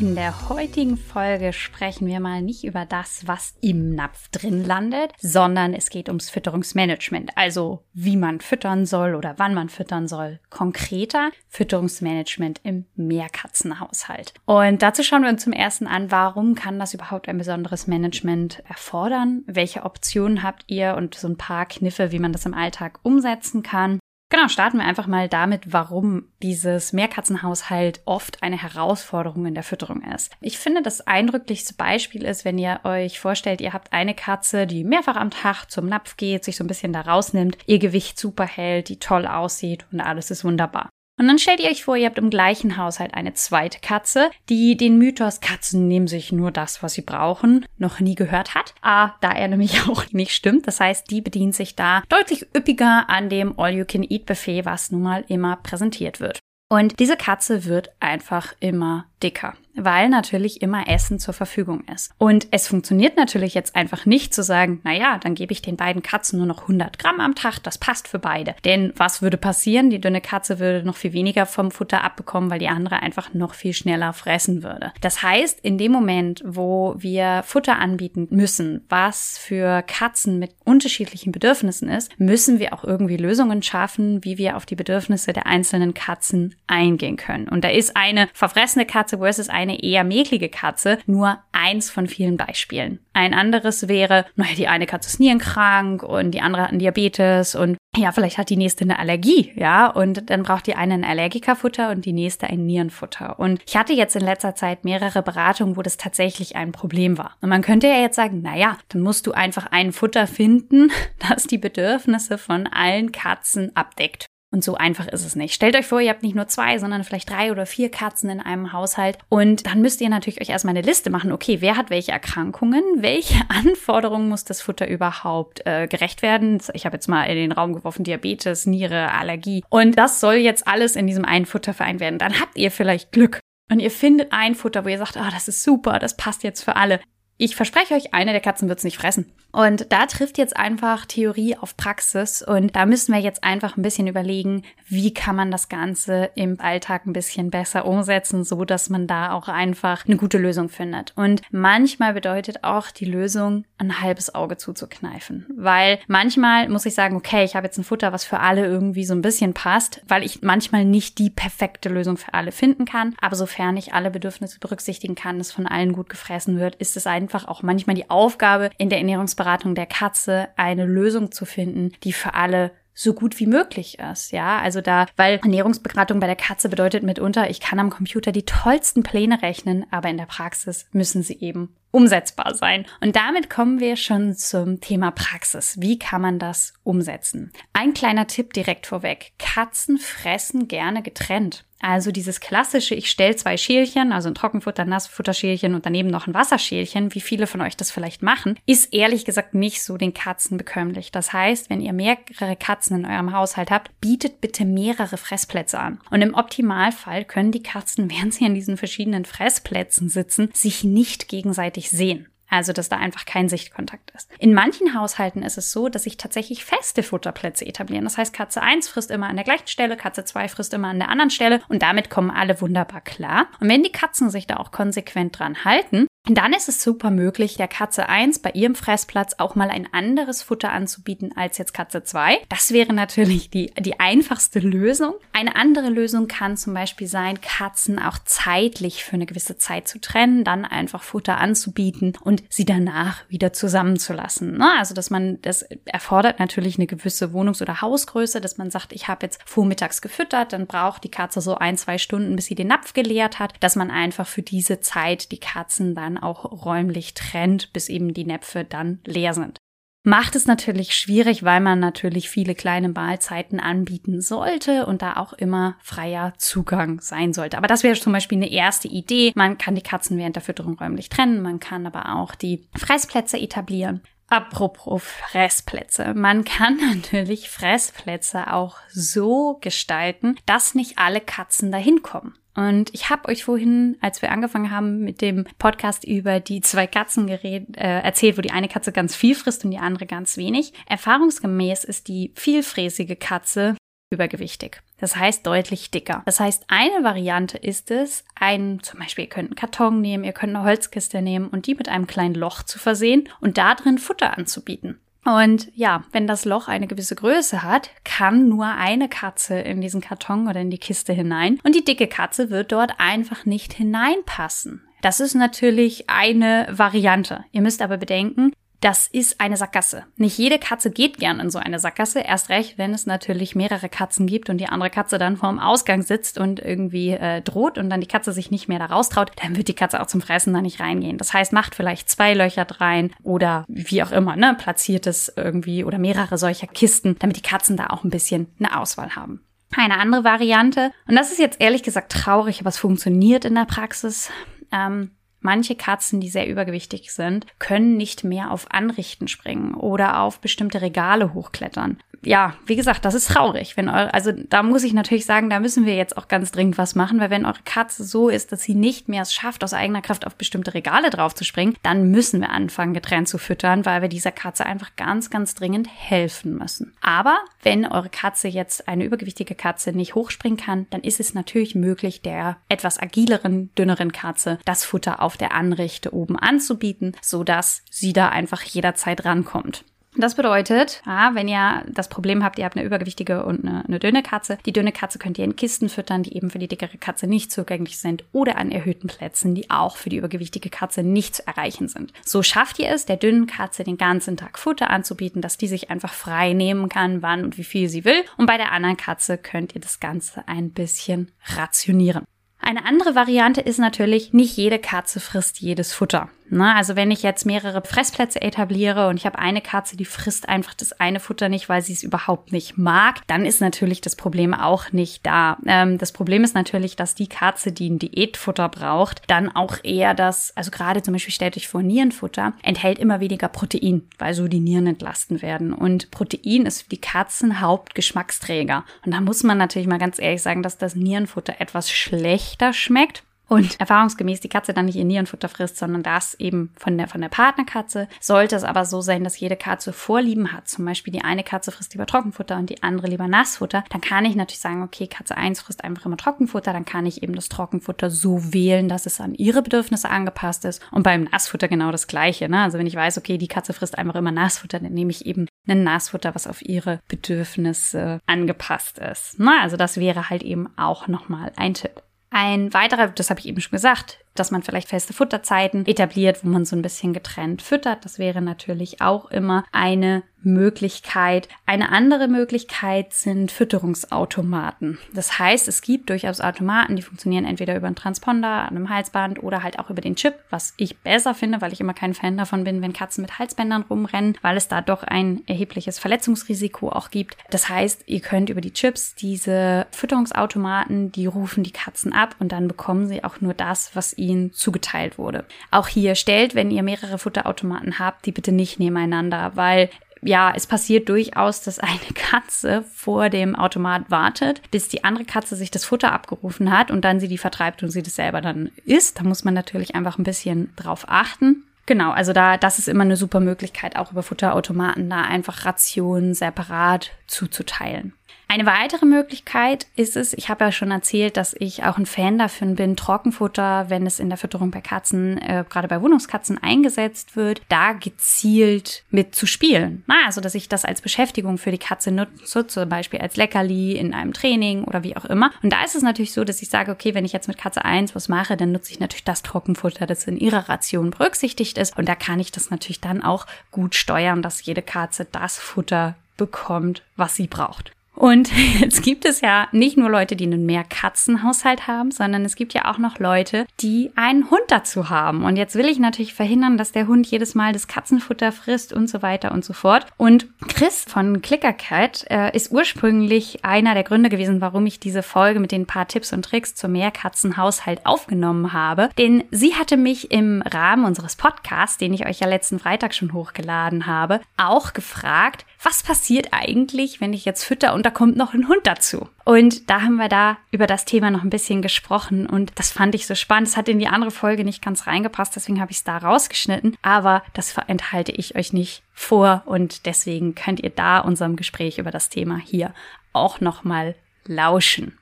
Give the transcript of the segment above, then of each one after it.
In der heutigen Folge sprechen wir mal nicht über das, was im Napf drin landet, sondern es geht ums Fütterungsmanagement, also wie man füttern soll oder wann man füttern soll. Konkreter Fütterungsmanagement im Mehrkatzenhaushalt. Und dazu schauen wir uns zum ersten an, warum kann das überhaupt ein besonderes Management erfordern? Welche Optionen habt ihr und so ein paar Kniffe, wie man das im Alltag umsetzen kann? Genau, starten wir einfach mal damit, warum dieses Mehrkatzenhaushalt oft eine Herausforderung in der Fütterung ist. Ich finde, das eindrücklichste Beispiel ist, wenn ihr euch vorstellt, ihr habt eine Katze, die mehrfach am Tag zum Napf geht, sich so ein bisschen da rausnimmt, ihr Gewicht super hält, die toll aussieht und alles ist wunderbar. Und dann stellt ihr euch vor, ihr habt im gleichen Haushalt eine zweite Katze, die den Mythos Katzen nehmen sich nur das, was sie brauchen, noch nie gehört hat. Ah, da er nämlich auch nicht stimmt. Das heißt, die bedient sich da deutlich üppiger an dem All-You-Can-Eat-Buffet, was nun mal immer präsentiert wird. Und diese Katze wird einfach immer dicker weil natürlich immer Essen zur Verfügung ist. Und es funktioniert natürlich jetzt einfach nicht zu sagen, na ja, dann gebe ich den beiden Katzen nur noch 100 Gramm am Tag, das passt für beide. Denn was würde passieren? Die dünne Katze würde noch viel weniger vom Futter abbekommen, weil die andere einfach noch viel schneller fressen würde. Das heißt, in dem Moment, wo wir Futter anbieten müssen, was für Katzen mit unterschiedlichen Bedürfnissen ist, müssen wir auch irgendwie Lösungen schaffen, wie wir auf die Bedürfnisse der einzelnen Katzen eingehen können. Und da ist eine verfressene Katze versus eine eine eher mäklige Katze nur eins von vielen Beispielen. Ein anderes wäre, naja, die eine Katze ist nierenkrank und die andere hat einen Diabetes und ja, vielleicht hat die nächste eine Allergie, ja, und dann braucht die eine ein Allergikerfutter und die nächste ein Nierenfutter. Und ich hatte jetzt in letzter Zeit mehrere Beratungen, wo das tatsächlich ein Problem war. Und man könnte ja jetzt sagen, naja, dann musst du einfach ein Futter finden, das die Bedürfnisse von allen Katzen abdeckt. Und so einfach ist es nicht. Stellt euch vor, ihr habt nicht nur zwei, sondern vielleicht drei oder vier Katzen in einem Haushalt. Und dann müsst ihr natürlich euch erstmal eine Liste machen. Okay, wer hat welche Erkrankungen? Welche Anforderungen muss das Futter überhaupt äh, gerecht werden? Ich habe jetzt mal in den Raum geworfen, Diabetes, Niere, Allergie. Und das soll jetzt alles in diesem einen Futter vereint werden. Dann habt ihr vielleicht Glück. Und ihr findet ein Futter, wo ihr sagt, ah, oh, das ist super, das passt jetzt für alle. Ich verspreche euch, eine der Katzen wird es nicht fressen. Und da trifft jetzt einfach Theorie auf Praxis und da müssen wir jetzt einfach ein bisschen überlegen, wie kann man das Ganze im Alltag ein bisschen besser umsetzen, so dass man da auch einfach eine gute Lösung findet. Und manchmal bedeutet auch die Lösung, ein halbes Auge zuzukneifen, weil manchmal muss ich sagen, okay, ich habe jetzt ein Futter, was für alle irgendwie so ein bisschen passt, weil ich manchmal nicht die perfekte Lösung für alle finden kann, aber sofern ich alle Bedürfnisse berücksichtigen kann, es von allen gut gefressen wird, ist es ein einfach auch manchmal die Aufgabe, in der Ernährungsberatung der Katze eine Lösung zu finden, die für alle so gut wie möglich ist, ja, also da, weil Ernährungsberatung bei der Katze bedeutet mitunter, ich kann am Computer die tollsten Pläne rechnen, aber in der Praxis müssen sie eben umsetzbar sein. Und damit kommen wir schon zum Thema Praxis. Wie kann man das umsetzen? Ein kleiner Tipp direkt vorweg. Katzen fressen gerne getrennt. Also dieses klassische, ich stelle zwei Schälchen, also ein Trockenfutter, Nassfutterschälchen und daneben noch ein Wasserschälchen, wie viele von euch das vielleicht machen, ist ehrlich gesagt nicht so den Katzen bekömmlich. Das heißt, wenn ihr mehrere Katzen in eurem Haushalt habt, bietet bitte mehrere Fressplätze an. Und im Optimalfall können die Katzen, während sie an diesen verschiedenen Fressplätzen sitzen, sich nicht gegenseitig sehen. Also, dass da einfach kein Sichtkontakt ist. In manchen Haushalten ist es so, dass sich tatsächlich feste Futterplätze etablieren. Das heißt, Katze 1 frisst immer an der gleichen Stelle, Katze 2 frisst immer an der anderen Stelle und damit kommen alle wunderbar klar. Und wenn die Katzen sich da auch konsequent dran halten, dann ist es super möglich, der Katze 1 bei ihrem Fressplatz auch mal ein anderes Futter anzubieten als jetzt Katze 2. Das wäre natürlich die, die einfachste Lösung. Eine andere Lösung kann zum Beispiel sein, Katzen auch zeitlich für eine gewisse Zeit zu trennen, dann einfach Futter anzubieten und sie danach wieder zusammenzulassen. Ne? Also, dass man, das erfordert natürlich eine gewisse Wohnungs- oder Hausgröße, dass man sagt, ich habe jetzt vormittags gefüttert, dann braucht die Katze so ein, zwei Stunden, bis sie den Napf geleert hat, dass man einfach für diese Zeit die Katzen dann auch räumlich trennt, bis eben die Näpfe dann leer sind. Macht es natürlich schwierig, weil man natürlich viele kleine Mahlzeiten anbieten sollte und da auch immer freier Zugang sein sollte. Aber das wäre zum Beispiel eine erste Idee. Man kann die Katzen während der Fütterung räumlich trennen, man kann aber auch die Fressplätze etablieren. Apropos Fressplätze. Man kann natürlich Fressplätze auch so gestalten, dass nicht alle Katzen dahin kommen. Und ich habe euch vorhin, als wir angefangen haben mit dem Podcast über die zwei Katzen geredet, äh, erzählt, wo die eine Katze ganz viel frisst und die andere ganz wenig. Erfahrungsgemäß ist die vielfräßige Katze übergewichtig. Das heißt deutlich dicker. Das heißt, eine Variante ist es, ein, zum Beispiel, ihr könnt einen Karton nehmen, ihr könnt eine Holzkiste nehmen und die mit einem kleinen Loch zu versehen und da drin Futter anzubieten. Und ja, wenn das Loch eine gewisse Größe hat, kann nur eine Katze in diesen Karton oder in die Kiste hinein und die dicke Katze wird dort einfach nicht hineinpassen. Das ist natürlich eine Variante. Ihr müsst aber bedenken, das ist eine Sackgasse. Nicht jede Katze geht gern in so eine Sackgasse, erst recht, wenn es natürlich mehrere Katzen gibt und die andere Katze dann vorm Ausgang sitzt und irgendwie äh, droht und dann die Katze sich nicht mehr da raustraut, dann wird die Katze auch zum Fressen da nicht reingehen. Das heißt, macht vielleicht zwei Löcher rein oder wie auch immer, ne, platziert es irgendwie oder mehrere solcher Kisten, damit die Katzen da auch ein bisschen eine Auswahl haben. Eine andere Variante, und das ist jetzt ehrlich gesagt traurig, aber es funktioniert in der Praxis. Ähm, Manche Katzen, die sehr übergewichtig sind, können nicht mehr auf Anrichten springen oder auf bestimmte Regale hochklettern. Ja, wie gesagt, das ist traurig. Wenn eure, also da muss ich natürlich sagen, da müssen wir jetzt auch ganz dringend was machen, weil wenn eure Katze so ist, dass sie nicht mehr es schafft, aus eigener Kraft auf bestimmte Regale drauf zu springen, dann müssen wir anfangen, getrennt zu füttern, weil wir dieser Katze einfach ganz, ganz dringend helfen müssen. Aber wenn eure Katze jetzt eine übergewichtige Katze nicht hochspringen kann, dann ist es natürlich möglich, der etwas agileren, dünneren Katze das Futter auf der Anrichte oben anzubieten, so dass sie da einfach jederzeit rankommt. Das bedeutet, ja, wenn ihr das Problem habt, ihr habt eine übergewichtige und eine, eine, dünne Katze, die dünne Katze könnt ihr in Kisten füttern, die eben für die dickere Katze nicht zugänglich sind oder an erhöhten Plätzen, die auch für die übergewichtige Katze nicht zu erreichen sind. So schafft ihr es, der dünnen Katze den ganzen Tag Futter anzubieten, dass die sich einfach frei nehmen kann, wann und wie viel sie will. Und bei der anderen Katze könnt ihr das Ganze ein bisschen rationieren. Eine andere Variante ist natürlich, nicht jede Katze frisst jedes Futter. Na, also wenn ich jetzt mehrere Fressplätze etabliere und ich habe eine Katze, die frisst einfach das eine Futter nicht, weil sie es überhaupt nicht mag, dann ist natürlich das Problem auch nicht da. Ähm, das Problem ist natürlich, dass die Katze, die ein Diätfutter braucht, dann auch eher das, also gerade zum Beispiel stellt euch vor Nierenfutter, enthält immer weniger Protein, weil so die Nieren entlasten werden. Und Protein ist für die Katzen Hauptgeschmacksträger. Und da muss man natürlich mal ganz ehrlich sagen, dass das Nierenfutter etwas schlechter schmeckt und erfahrungsgemäß die Katze dann nicht ihr Nierenfutter frisst, sondern das eben von der, von der Partnerkatze. Sollte es aber so sein, dass jede Katze Vorlieben hat, zum Beispiel die eine Katze frisst lieber Trockenfutter und die andere lieber Nassfutter, dann kann ich natürlich sagen, okay, Katze 1 frisst einfach immer Trockenfutter, dann kann ich eben das Trockenfutter so wählen, dass es an ihre Bedürfnisse angepasst ist. Und beim Nassfutter genau das Gleiche. Ne? Also wenn ich weiß, okay, die Katze frisst einfach immer Nassfutter, dann nehme ich eben ein Nassfutter, was auf ihre Bedürfnisse angepasst ist. Na, also das wäre halt eben auch nochmal ein Tipp. Ein weiterer, das habe ich eben schon gesagt, dass man vielleicht feste Futterzeiten etabliert, wo man so ein bisschen getrennt füttert. Das wäre natürlich auch immer eine Möglichkeit. Eine andere Möglichkeit sind Fütterungsautomaten. Das heißt, es gibt durchaus Automaten, die funktionieren entweder über einen Transponder, einem Halsband oder halt auch über den Chip, was ich besser finde, weil ich immer kein Fan davon bin, wenn Katzen mit Halsbändern rumrennen, weil es da doch ein erhebliches Verletzungsrisiko auch gibt. Das heißt, ihr könnt über die Chips diese Fütterungsautomaten, die rufen die Katzen ab und dann bekommen sie auch nur das, was ihnen zugeteilt wurde. Auch hier stellt, wenn ihr mehrere Futterautomaten habt, die bitte nicht nebeneinander, weil ja, es passiert durchaus, dass eine Katze vor dem Automat wartet, bis die andere Katze sich das Futter abgerufen hat und dann sie die vertreibt und sie das selber dann isst. Da muss man natürlich einfach ein bisschen drauf achten. Genau, also da, das ist immer eine super Möglichkeit, auch über Futterautomaten da einfach Rationen separat zuzuteilen. Eine weitere Möglichkeit ist es, ich habe ja schon erzählt, dass ich auch ein Fan davon bin, Trockenfutter, wenn es in der Fütterung bei Katzen, äh, gerade bei Wohnungskatzen eingesetzt wird, da gezielt mit zu spielen. Na, also, dass ich das als Beschäftigung für die Katze nutze, zum Beispiel als Leckerli in einem Training oder wie auch immer. Und da ist es natürlich so, dass ich sage, okay, wenn ich jetzt mit Katze 1 was mache, dann nutze ich natürlich das Trockenfutter, das in ihrer Ration berücksichtigt ist. Und da kann ich das natürlich dann auch gut steuern, dass jede Katze das Futter bekommt, was sie braucht. Und jetzt gibt es ja nicht nur Leute, die einen Mehr-Katzen-Haushalt haben, sondern es gibt ja auch noch Leute, die einen Hund dazu haben. Und jetzt will ich natürlich verhindern, dass der Hund jedes Mal das Katzenfutter frisst und so weiter und so fort. Und Chris von Clickercat äh, ist ursprünglich einer der Gründe gewesen, warum ich diese Folge mit den paar Tipps und Tricks zum Mehrkatzenhaushalt aufgenommen habe. Denn sie hatte mich im Rahmen unseres Podcasts, den ich euch ja letzten Freitag schon hochgeladen habe, auch gefragt, was passiert eigentlich, wenn ich jetzt fütter und da kommt noch ein Hund dazu? Und da haben wir da über das Thema noch ein bisschen gesprochen und das fand ich so spannend. Es hat in die andere Folge nicht ganz reingepasst, deswegen habe ich es da rausgeschnitten, aber das enthalte ich euch nicht vor und deswegen könnt ihr da unserem Gespräch über das Thema hier auch noch mal lauschen.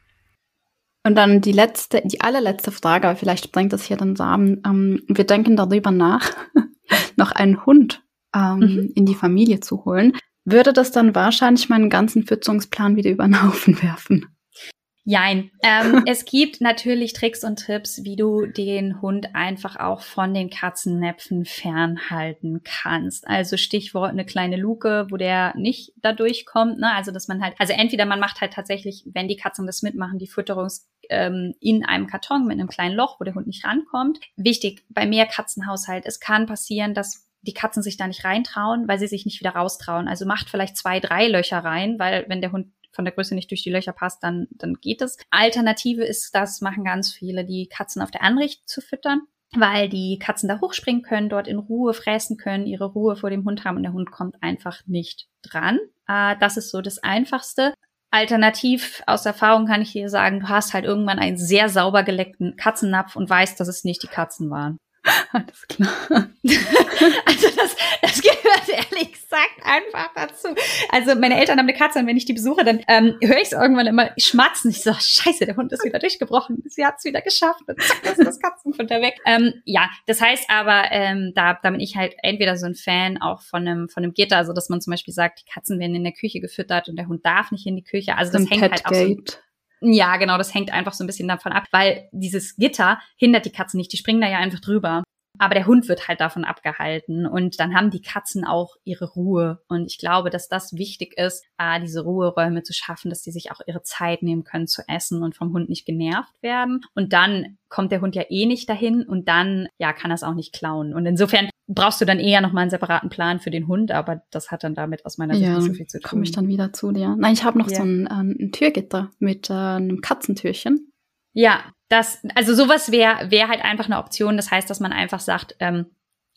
Und dann die letzte, die allerletzte Frage, aber vielleicht bringt das hier den Samen. Ähm, wir denken darüber nach, noch einen Hund ähm, mhm. in die Familie zu holen. Würde das dann wahrscheinlich meinen ganzen Fütterungsplan wieder über den Haufen werfen? Jein. Ähm, es gibt natürlich Tricks und Tipps, wie du den Hund einfach auch von den Katzennäpfen fernhalten kannst. Also Stichwort eine kleine Luke, wo der nicht da durchkommt. Ne? Also dass man halt, also entweder man macht halt tatsächlich, wenn die Katzen das mitmachen, die Fütterungs ähm, in einem Karton mit einem kleinen Loch, wo der Hund nicht rankommt. Wichtig bei Mehrkatzenhaushalt, es kann passieren, dass die Katzen sich da nicht reintrauen, weil sie sich nicht wieder raustrauen. Also macht vielleicht zwei, drei Löcher rein, weil wenn der Hund von der Größe nicht durch die Löcher passt, dann, dann geht es. Alternative ist, das machen ganz viele, die Katzen auf der Anricht zu füttern weil die Katzen da hochspringen können, dort in Ruhe fräsen können, ihre Ruhe vor dem Hund haben und der Hund kommt einfach nicht dran. Äh, das ist so das Einfachste. Alternativ aus Erfahrung kann ich dir sagen, du hast halt irgendwann einen sehr sauber geleckten Katzennapf und weißt, dass es nicht die Katzen waren. Alles klar. also das, das gehört ehrlich gesagt einfach dazu. Also meine Eltern haben eine Katze und wenn ich die besuche, dann ähm, höre ich es irgendwann immer schmatzen. Ich so, scheiße, der Hund ist wieder durchgebrochen. Sie hat es wieder geschafft. Und zack, ist das Katzenfutter weg. Ähm, ja, das heißt aber, ähm, da, da bin ich halt entweder so ein Fan auch von einem, von einem Gitter, also dass man zum Beispiel sagt, die Katzen werden in der Küche gefüttert und der Hund darf nicht in die Küche. Also das hängt halt auch so ja, genau, das hängt einfach so ein bisschen davon ab, weil dieses Gitter hindert die Katzen nicht, die springen da ja einfach drüber. Aber der Hund wird halt davon abgehalten und dann haben die Katzen auch ihre Ruhe. Und ich glaube, dass das wichtig ist, diese Ruheräume zu schaffen, dass die sich auch ihre Zeit nehmen können zu essen und vom Hund nicht genervt werden. Und dann kommt der Hund ja eh nicht dahin und dann, ja, kann er es auch nicht klauen. Und insofern brauchst du dann eher nochmal einen separaten Plan für den Hund, aber das hat dann damit aus meiner Sicht ja, nicht so viel zu tun. komme ich dann wieder zu dir. Nein, ich habe noch ja. so ein, ein Türgitter mit äh, einem Katzentürchen. Ja, das, also sowas wäre wär halt einfach eine Option. Das heißt, dass man einfach sagt, ähm,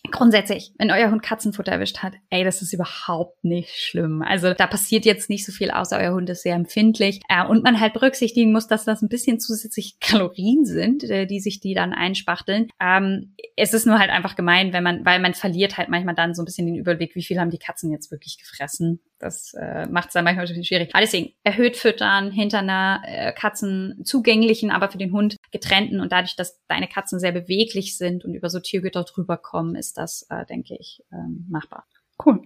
Grundsätzlich, wenn euer Hund Katzenfutter erwischt hat, ey, das ist überhaupt nicht schlimm. Also da passiert jetzt nicht so viel, außer euer Hund ist sehr empfindlich. Äh, und man halt berücksichtigen muss, dass das ein bisschen zusätzlich Kalorien sind, äh, die sich die dann einspachteln. Ähm, es ist nur halt einfach gemein, wenn man, weil man verliert halt manchmal dann so ein bisschen den Überblick, wie viel haben die Katzen jetzt wirklich gefressen. Das äh, macht es dann manchmal bisschen schwierig. Aber deswegen, erhöht füttern hinter einer äh, Katzen zugänglichen, aber für den Hund getrennten und dadurch, dass deine Katzen sehr beweglich sind und über so Tiergüter drüber kommen, ist das, äh, denke ich, ähm, machbar. Cool.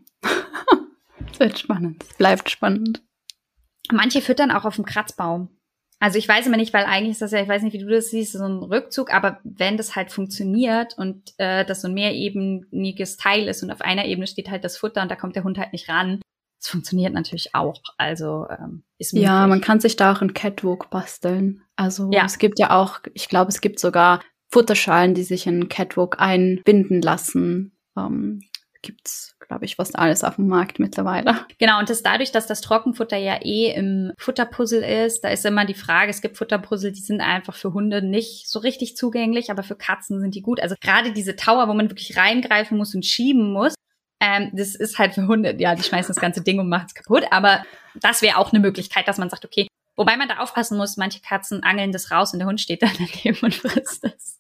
Es wird spannend. Es bleibt spannend. Manche füttern auch auf dem Kratzbaum. Also ich weiß immer nicht, weil eigentlich ist das ja, ich weiß nicht, wie du das siehst, so ein Rückzug, aber wenn das halt funktioniert und äh, das so ein mehrebeniges Teil ist und auf einer Ebene steht halt das Futter und da kommt der Hund halt nicht ran, das funktioniert natürlich auch. Also ähm, ist möglich. Ja, man kann sich da auch ein Catwalk basteln. Also ja. es gibt ja auch, ich glaube, es gibt sogar Futterschalen, die sich in Catwalk einbinden lassen. Ähm, gibt's, glaube ich, fast alles auf dem Markt mittlerweile. Genau, und das dadurch, dass das Trockenfutter ja eh im Futterpuzzle ist, da ist immer die Frage, es gibt Futterpuzzle, die sind einfach für Hunde nicht so richtig zugänglich, aber für Katzen sind die gut. Also gerade diese Tower, wo man wirklich reingreifen muss und schieben muss, ähm, das ist halt für Hunde, ja, die schmeißen das ganze Ding und machen es kaputt. Aber das wäre auch eine Möglichkeit, dass man sagt, okay, wobei man da aufpassen muss, manche Katzen angeln das raus und der Hund steht dann daneben und frisst es.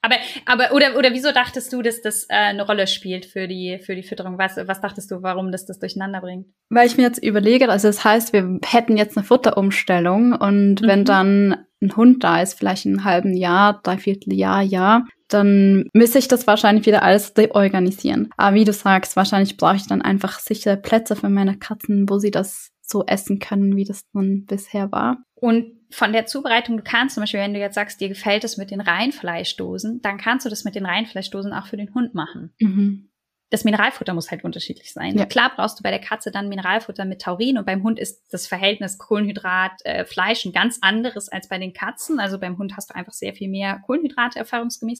aber, aber, oder, oder wieso dachtest du, dass das äh, eine Rolle spielt für die, für die Fütterung? Was, was dachtest du, warum das das durcheinander bringt? Weil ich mir jetzt überlege, also das heißt, wir hätten jetzt eine Futterumstellung und mhm. wenn dann ein Hund da ist, vielleicht in einem halben Jahr, dreiviertel Jahr, Jahr, dann müsste ich das wahrscheinlich wieder alles reorganisieren. Aber wie du sagst, wahrscheinlich brauche ich dann einfach sichere Plätze für meine Katzen, wo sie das so essen können, wie das nun bisher war. Und von der Zubereitung, du kannst zum Beispiel, wenn du jetzt sagst, dir gefällt es mit den Reinfleischdosen, dann kannst du das mit den Reinfleischdosen auch für den Hund machen. Mhm. Das Mineralfutter muss halt unterschiedlich sein. Ja. Klar brauchst du bei der Katze dann Mineralfutter mit Taurin und beim Hund ist das Verhältnis Kohlenhydrat, äh, Fleisch ein ganz anderes als bei den Katzen. Also beim Hund hast du einfach sehr viel mehr Kohlenhydrate erfahrungsgemäß.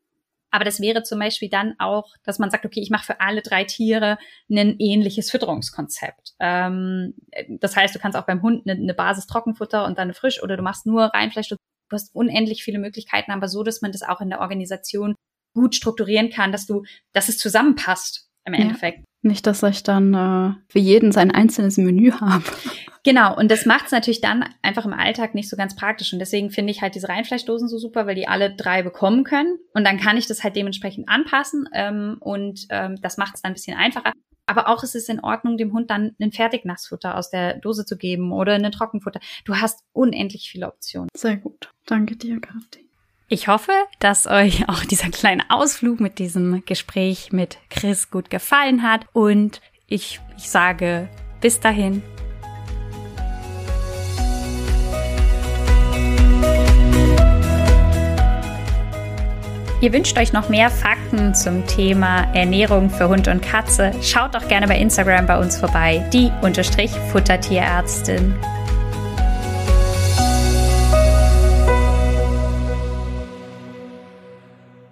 Aber das wäre zum Beispiel dann auch, dass man sagt, okay, ich mache für alle drei Tiere ein ähnliches Fütterungskonzept. Ähm, das heißt, du kannst auch beim Hund eine, eine Basis Trockenfutter und dann eine Frisch oder du machst nur Reinfleisch. Du hast unendlich viele Möglichkeiten, aber so, dass man das auch in der Organisation gut strukturieren kann, dass du, dass es zusammenpasst im Endeffekt. Nicht, dass ich dann äh, für jeden sein einzelnes Menü habe. Genau, und das macht es natürlich dann einfach im Alltag nicht so ganz praktisch. Und deswegen finde ich halt diese Reinfleischdosen so super, weil die alle drei bekommen können. Und dann kann ich das halt dementsprechend anpassen. Ähm, und ähm, das macht es dann ein bisschen einfacher. Aber auch ist es in Ordnung, dem Hund dann ein Fertignassfutter aus der Dose zu geben oder ein Trockenfutter. Du hast unendlich viele Optionen. Sehr gut. Danke dir, Kathi. Ich hoffe, dass euch auch dieser kleine Ausflug mit diesem Gespräch mit Chris gut gefallen hat. Und ich, ich sage bis dahin, Ihr wünscht euch noch mehr Fakten zum Thema Ernährung für Hund und Katze? Schaut doch gerne bei Instagram bei uns vorbei, die Unterstrich Futtertierärztin.